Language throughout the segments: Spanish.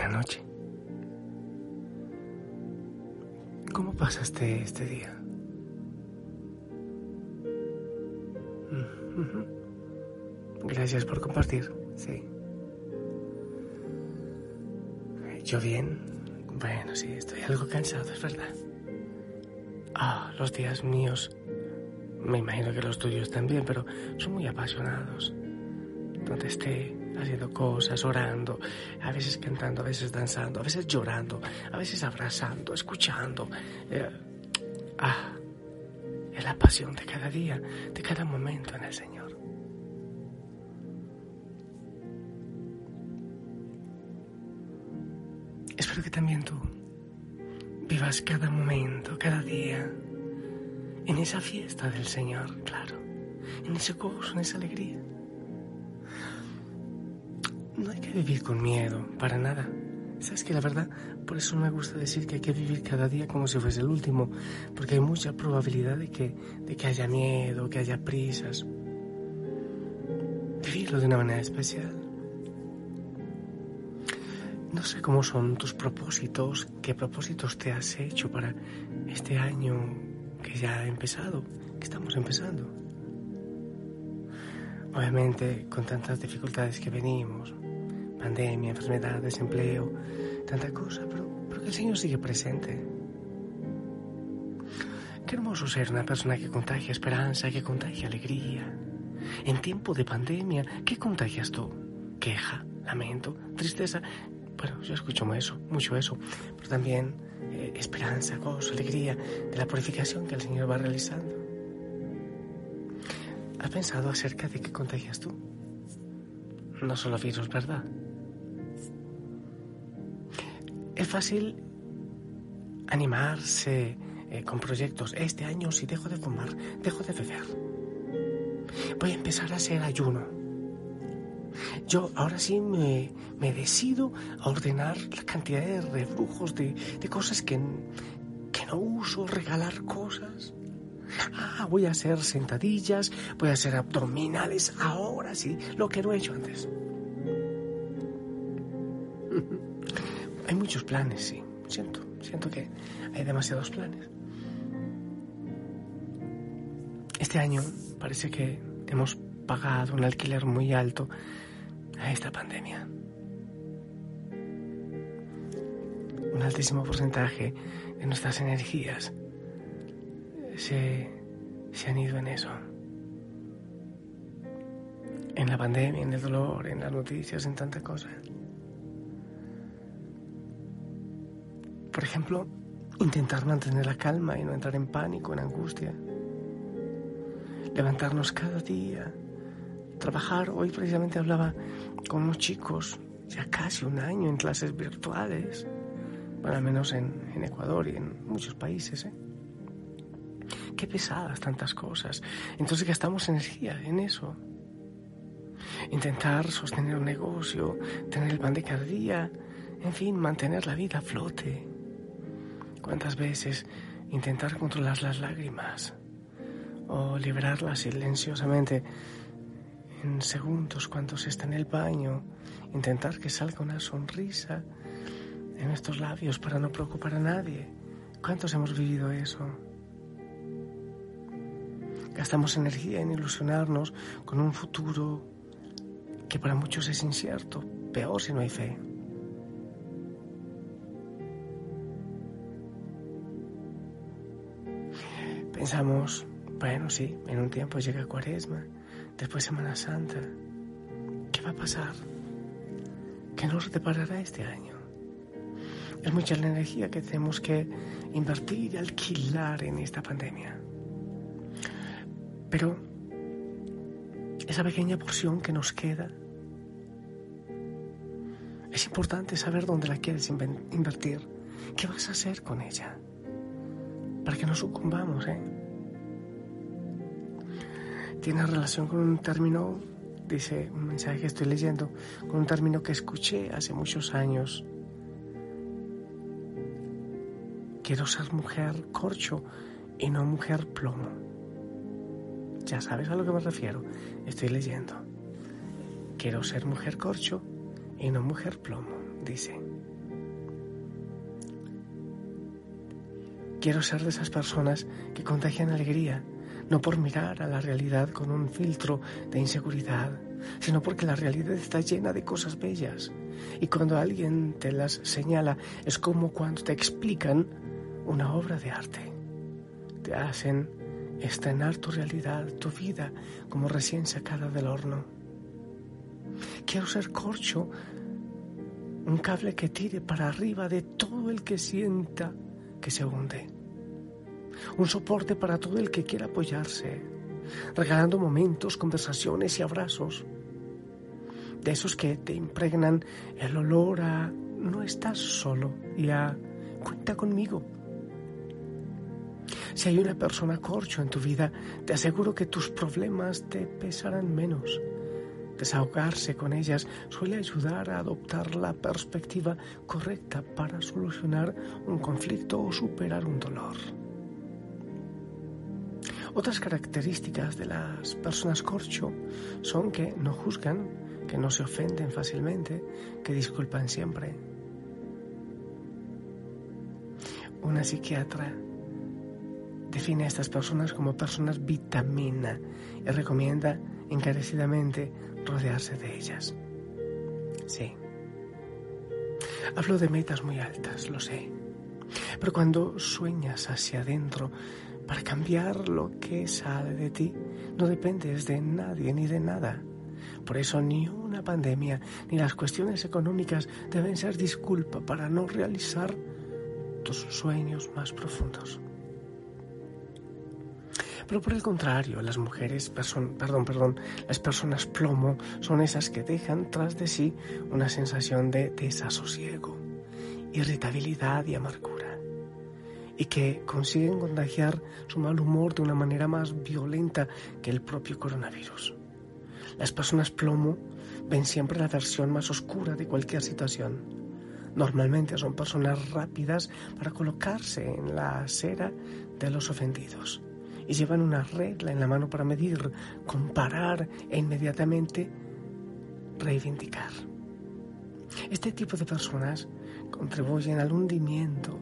Buena noche. ¿Cómo pasaste este día? Gracias por compartir, sí. Yo bien. Bueno, sí, estoy algo cansado, es verdad. Ah, los días míos. Me imagino que los tuyos también, pero son muy apasionados. Donde esté haciendo cosas, orando, a veces cantando, a veces danzando, a veces llorando, a veces abrazando, escuchando. Eh, ah, es la pasión de cada día, de cada momento en el Señor. Espero que también tú vivas cada momento, cada día, en esa fiesta del Señor, claro, en ese gozo, en esa alegría. No hay que vivir con miedo, para nada. Sabes que la verdad, por eso me gusta decir que hay que vivir cada día como si fuese el último, porque hay mucha probabilidad de que, de que haya miedo, que haya prisas. Vivirlo de una manera especial. No sé cómo son tus propósitos, qué propósitos te has hecho para este año que ya ha empezado, que estamos empezando. Obviamente con tantas dificultades que venimos, pandemia, enfermedad, desempleo, tanta cosa, pero, pero el Señor sigue presente. Qué hermoso ser una persona que contagia esperanza, que contagia alegría. En tiempo de pandemia, ¿qué contagias tú? Queja, lamento, tristeza. Bueno, yo escucho eso, mucho eso, pero también eh, esperanza, gozo, alegría de la purificación que el Señor va realizando. ¿Has pensado acerca de qué contagias tú? No solo virus, ¿verdad? Fácil animarse eh, con proyectos. Este año si dejo de fumar, dejo de beber. Voy a empezar a hacer ayuno. Yo ahora sí me, me decido a ordenar la cantidad de rebrujos, de, de cosas que, que no uso, regalar cosas. Ah, voy a hacer sentadillas, voy a hacer abdominales ahora sí, lo que no he hecho antes. Muchos planes, sí. Siento, siento que hay demasiados planes. Este año parece que hemos pagado un alquiler muy alto a esta pandemia. Un altísimo porcentaje de nuestras energías se, se han ido en eso. En la pandemia, en el dolor, en las noticias, en tanta cosa. Por ejemplo, intentar mantener la calma y no entrar en pánico, en angustia. Levantarnos cada día. Trabajar. Hoy precisamente hablaba con unos chicos, ya casi un año en clases virtuales. Bueno, al menos en, en Ecuador y en muchos países. ¿eh? Qué pesadas tantas cosas. Entonces gastamos energía en eso. Intentar sostener un negocio, tener el pan de cada día, en fin, mantener la vida a flote. ¿Cuántas veces intentar controlar las lágrimas o liberarlas silenciosamente en segundos cuando se está en el baño, intentar que salga una sonrisa en estos labios para no preocupar a nadie? ¿Cuántos hemos vivido eso? Gastamos energía en ilusionarnos con un futuro que para muchos es incierto, peor si no hay fe. Pensamos, bueno, sí, en un tiempo llega Cuaresma, después Semana Santa. ¿Qué va a pasar? ¿Qué nos deparará este año? Es mucha la energía que tenemos que invertir y alquilar en esta pandemia. Pero esa pequeña porción que nos queda, es importante saber dónde la quieres invertir. ¿Qué vas a hacer con ella? Para que no sucumbamos, ¿eh? Tiene relación con un término, dice un mensaje que estoy leyendo, con un término que escuché hace muchos años. Quiero ser mujer corcho y no mujer plomo. Ya sabes a lo que me refiero. Estoy leyendo. Quiero ser mujer corcho y no mujer plomo, dice. Quiero ser de esas personas que contagian alegría, no por mirar a la realidad con un filtro de inseguridad, sino porque la realidad está llena de cosas bellas. Y cuando alguien te las señala, es como cuando te explican una obra de arte. Te hacen estrenar tu realidad, tu vida, como recién sacada del horno. Quiero ser corcho, un cable que tire para arriba de todo el que sienta que se hunde. Un soporte para todo el que quiera apoyarse, regalando momentos, conversaciones y abrazos. De esos que te impregnan el olor a no estás solo y a cuenta conmigo. Si hay una persona corcho en tu vida, te aseguro que tus problemas te pesarán menos. Desahogarse con ellas suele ayudar a adoptar la perspectiva correcta para solucionar un conflicto o superar un dolor. Otras características de las personas corcho son que no juzgan, que no se ofenden fácilmente, que disculpan siempre. Una psiquiatra define a estas personas como personas vitamina y recomienda encarecidamente rodearse de ellas. Sí. Hablo de metas muy altas, lo sé. Pero cuando sueñas hacia adentro para cambiar lo que sale de ti, no dependes de nadie ni de nada. Por eso ni una pandemia ni las cuestiones económicas deben ser disculpa para no realizar tus sueños más profundos. Pero por el contrario, las mujeres, perdón, perdón, las personas plomo son esas que dejan tras de sí una sensación de desasosiego, irritabilidad y amargura, y que consiguen contagiar su mal humor de una manera más violenta que el propio coronavirus. Las personas plomo ven siempre la versión más oscura de cualquier situación. Normalmente son personas rápidas para colocarse en la acera de los ofendidos y llevan una regla en la mano para medir, comparar e inmediatamente reivindicar. Este tipo de personas contribuyen al hundimiento,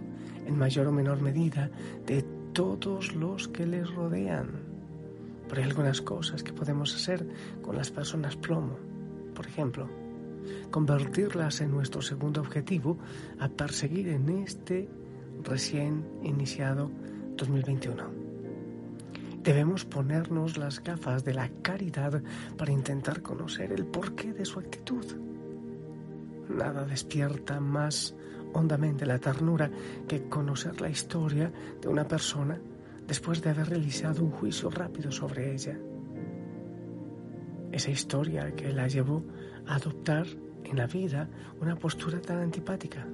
en mayor o menor medida, de todos los que les rodean. Pero hay algunas cosas que podemos hacer con las personas plomo. Por ejemplo, convertirlas en nuestro segundo objetivo a perseguir en este recién iniciado 2021. Debemos ponernos las gafas de la caridad para intentar conocer el porqué de su actitud. Nada despierta más hondamente la ternura que conocer la historia de una persona después de haber realizado un juicio rápido sobre ella. Esa historia que la llevó a adoptar en la vida una postura tan antipática.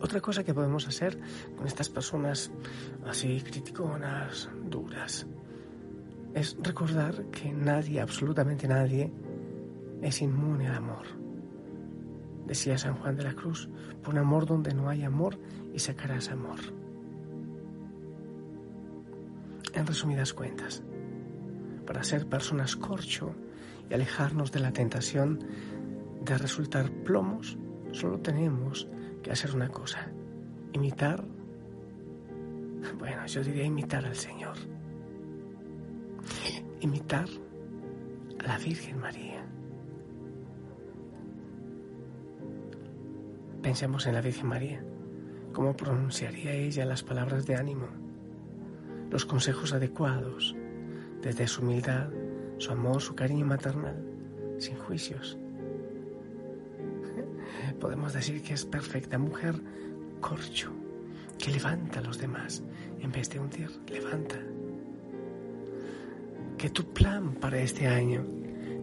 Otra cosa que podemos hacer con estas personas así criticonas, duras, es recordar que nadie, absolutamente nadie, es inmune al amor. Decía San Juan de la Cruz, por un amor donde no hay amor y sacarás amor. En resumidas cuentas, para ser personas corcho y alejarnos de la tentación de resultar plomos, solo tenemos que hacer una cosa, imitar, bueno, yo diría imitar al Señor, imitar a la Virgen María. Pensemos en la Virgen María, cómo pronunciaría ella las palabras de ánimo, los consejos adecuados, desde su humildad, su amor, su cariño maternal, sin juicios. Podemos decir que es perfecta mujer corcho, que levanta a los demás en vez de hundir, levanta. Que tu plan para este año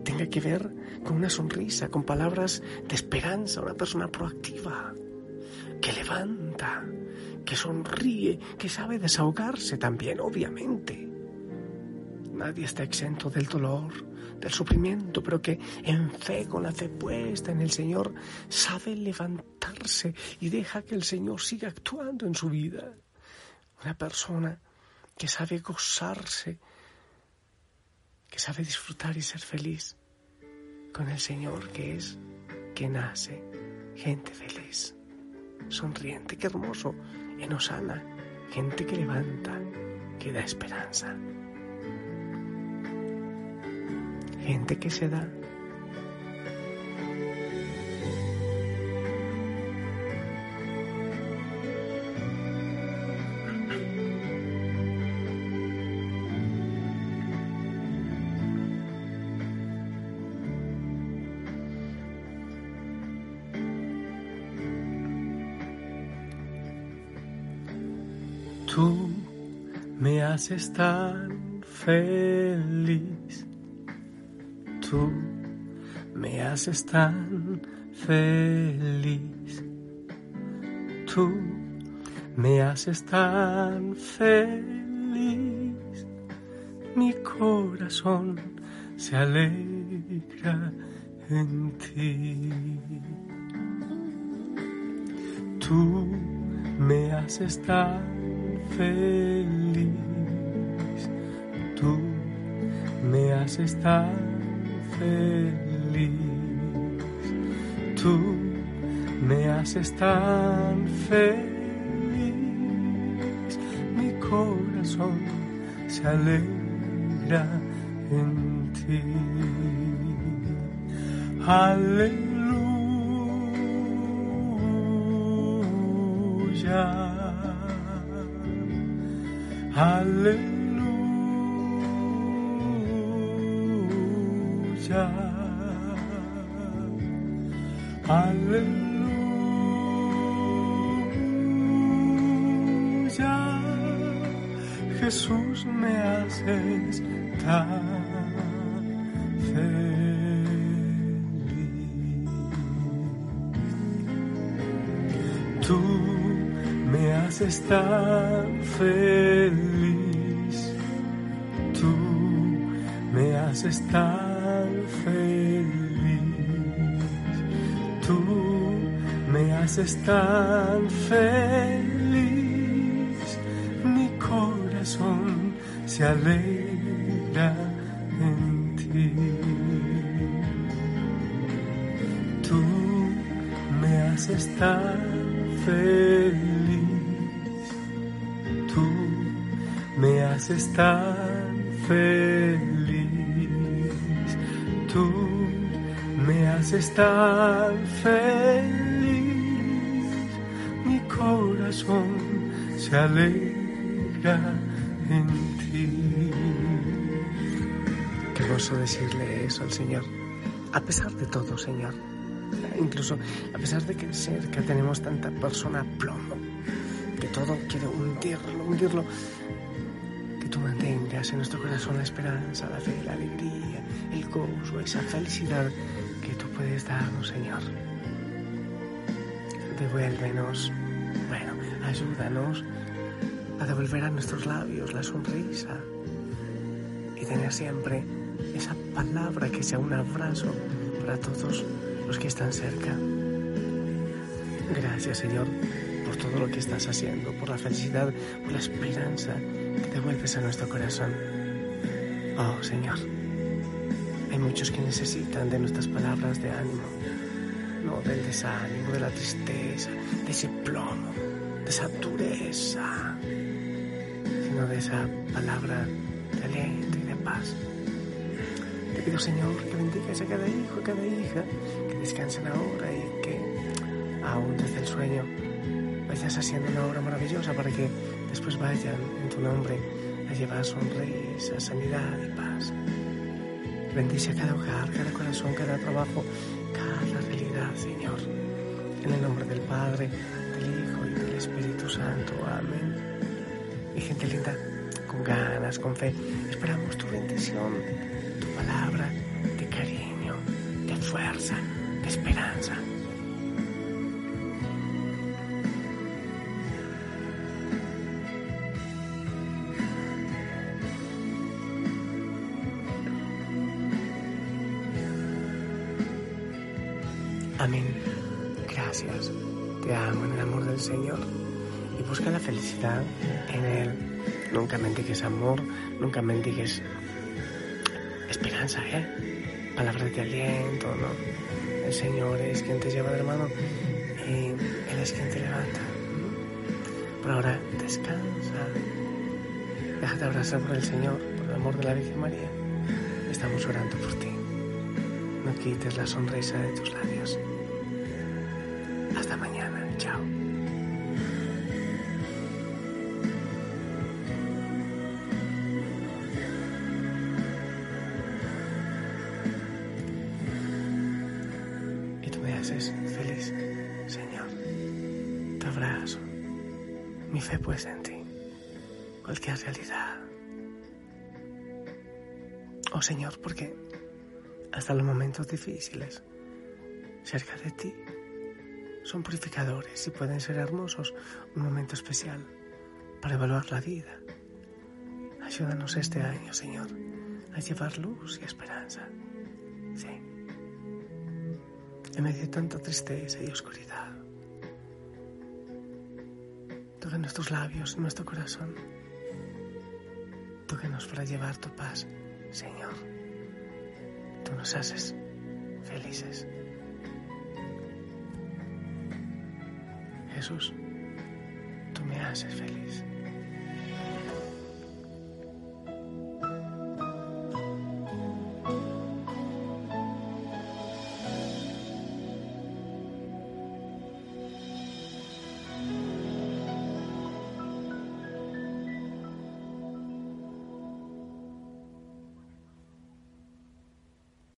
tenga que ver con una sonrisa, con palabras de esperanza, una persona proactiva, que levanta, que sonríe, que sabe desahogarse también, obviamente. Nadie está exento del dolor, del sufrimiento, pero que en fe, con la fe puesta en el Señor, sabe levantarse y deja que el Señor siga actuando en su vida. Una persona que sabe gozarse, que sabe disfrutar y ser feliz. con el Señor que es, que nace, gente feliz, sonriente, qué hermoso, en Osana, gente que levanta, que da esperanza, gente que se da haces tan feliz. Tú me haces tan feliz. Tú me haces tan feliz. Mi corazón se alegra en ti. Tú me haces tan feliz. Haces tan feliz. Tú me haces tan feliz. Mi corazón se alegra en ti. Aleluya. Aleluya. Jesús me haces tan feliz. Tú me haces tan feliz. Tú me haces tan feliz. Tú me haces tan feliz. Se alegra en ti. Tú me haces tan feliz. Tú me haces tan feliz. Tú me haces tan feliz. Mi corazón se alegra Gozo decirle eso al Señor. A pesar de todo, Señor. Incluso a pesar de que cerca tenemos tanta persona plomo, que todo quiere hundirlo, hundirlo, que tú mantengas en nuestro corazón la esperanza, la fe, la alegría, el gozo, esa felicidad que tú puedes darnos, Señor. Devuélvenos, bueno, ayúdanos a devolver a nuestros labios la sonrisa y tener siempre esa palabra que sea un abrazo para todos los que están cerca. Gracias, Señor, por todo lo que estás haciendo, por la felicidad, por la esperanza que devuelves a nuestro corazón. Oh, Señor, hay muchos que necesitan de nuestras palabras de ánimo, no del desánimo, de la tristeza, de ese plomo, de esa dureza, sino de esa palabra de aliento y de paz. Pido, Señor, que bendigas a cada hijo, a cada hija, que descansen ahora y que, aún desde el sueño, vayas haciendo una obra maravillosa para que después vayan en tu nombre a llevar sonrisa, sanidad y paz. Bendice a cada hogar, cada corazón, cada trabajo, cada realidad, Señor. En el nombre del Padre, del Hijo y del Espíritu Santo. Amén. Y gente linda, con ganas, con fe, esperamos tu bendición, palabra de cariño, de fuerza, de esperanza. Amén. Gracias. Te amo en el amor del Señor y busca la felicidad en Él. Nunca mendigues amor, nunca mendigues esperanza, ¿eh? palabras de aliento, ¿no? El Señor es quien te lleva de la mano y Él es quien te levanta. Por ahora, descansa. Déjate abrazar por el Señor, por el amor de la Virgen María. Estamos orando por ti. No quites la sonrisa de tus labios. Hasta mañana. Chao. Oh Señor, porque hasta los momentos difíciles, cerca de ti, son purificadores y pueden ser hermosos, un momento especial para evaluar la vida. Ayúdanos este año, Señor, a llevar luz y esperanza. Sí. En medio de tanta tristeza y oscuridad. Toca nuestros labios, nuestro corazón. Tócanos para llevar tu paz, Señor. Tú nos haces felices. Jesús, tú me haces feliz.